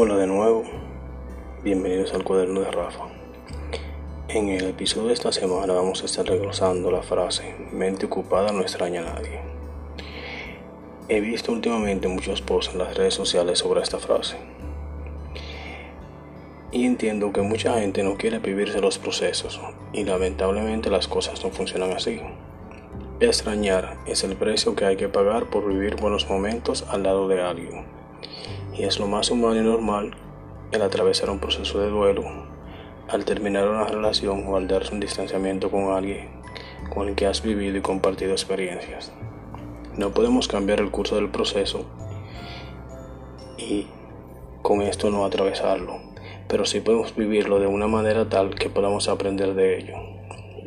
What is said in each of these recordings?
Hola de nuevo, bienvenidos al cuaderno de Rafa. En el episodio de esta semana vamos a estar regresando la frase mente ocupada no extraña a nadie. He visto últimamente muchos posts en las redes sociales sobre esta frase. Y entiendo que mucha gente no quiere vivirse los procesos y lamentablemente las cosas no funcionan así. Extrañar es el precio que hay que pagar por vivir buenos momentos al lado de alguien. Y es lo más humano y normal el atravesar un proceso de duelo al terminar una relación o al darse un distanciamiento con alguien con el que has vivido y compartido experiencias. No podemos cambiar el curso del proceso y con esto no atravesarlo, pero sí podemos vivirlo de una manera tal que podamos aprender de ello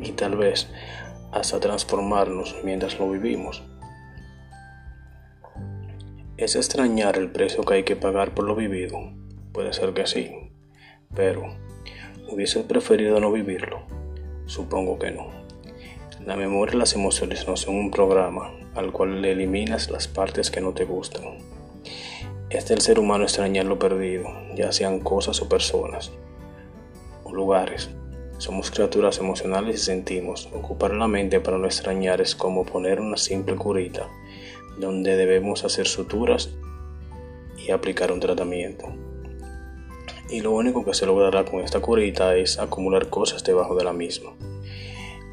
y tal vez hasta transformarnos mientras lo vivimos. ¿Es extrañar el precio que hay que pagar por lo vivido? Puede ser que sí, pero ¿hubiese preferido no vivirlo? Supongo que no. La memoria y las emociones no son un programa al cual le eliminas las partes que no te gustan. Es del ser humano extrañar lo perdido, ya sean cosas o personas o lugares. Somos criaturas emocionales y sentimos. Ocupar la mente para no extrañar es como poner una simple curita donde debemos hacer suturas y aplicar un tratamiento. Y lo único que se logrará con esta curita es acumular cosas debajo de la misma,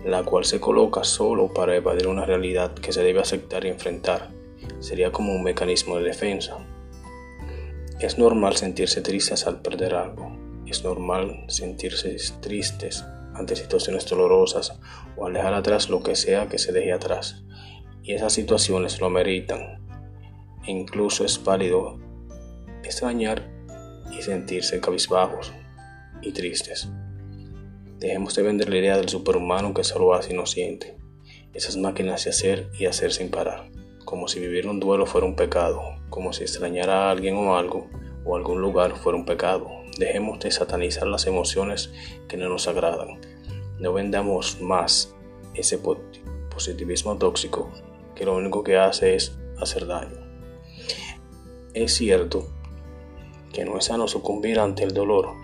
la cual se coloca solo para evadir una realidad que se debe aceptar y enfrentar. Sería como un mecanismo de defensa. Es normal sentirse tristes al perder algo, es normal sentirse tristes ante situaciones dolorosas o al dejar atrás lo que sea que se deje atrás. Y esas situaciones lo ameritan. E incluso es válido extrañar y sentirse cabizbajos y tristes. Dejemos de vender la idea del superhumano que solo hace y no siente. Esas máquinas de hacer y hacer sin parar. Como si vivir un duelo fuera un pecado. Como si extrañar a alguien o algo o algún lugar fuera un pecado. Dejemos de satanizar las emociones que no nos agradan. No vendamos más ese positivismo tóxico que lo único que hace es hacer daño. Es cierto que no es sano sucumbir ante el dolor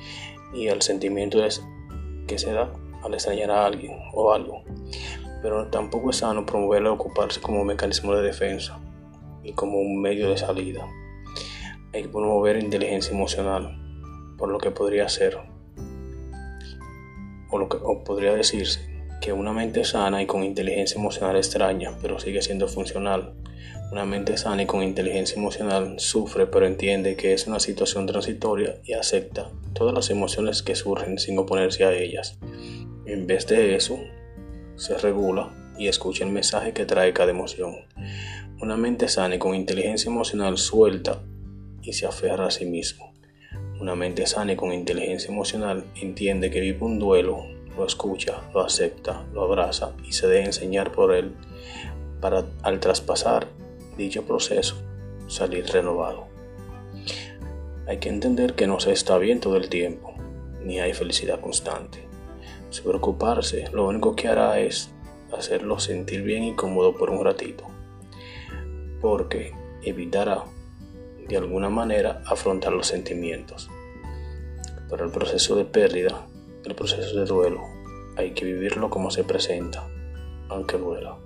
y el sentimiento que se da al extrañar a alguien o algo, pero tampoco es sano promoverlo a ocuparse como mecanismo de defensa y como un medio de salida. Hay que promover inteligencia emocional por lo que podría ser, o, lo que, podría decirse, que una mente sana y con inteligencia emocional extraña, pero sigue siendo funcional. Una mente sana y con inteligencia emocional sufre, pero entiende que es una situación transitoria y acepta todas las emociones que surgen sin oponerse a ellas. En vez de eso, se regula y escucha el mensaje que trae cada emoción. Una mente sana y con inteligencia emocional suelta y se aferra a sí mismo. Una mente sana y con inteligencia emocional entiende que vive un duelo, lo escucha, lo acepta, lo abraza y se deja enseñar por él para al traspasar dicho proceso salir renovado. Hay que entender que no se está bien todo el tiempo, ni hay felicidad constante. Su preocuparse lo único que hará es hacerlo sentir bien y cómodo por un ratito, porque evitará de alguna manera afrontar los sentimientos. Pero el proceso de pérdida, el proceso de duelo, hay que vivirlo como se presenta, aunque duela.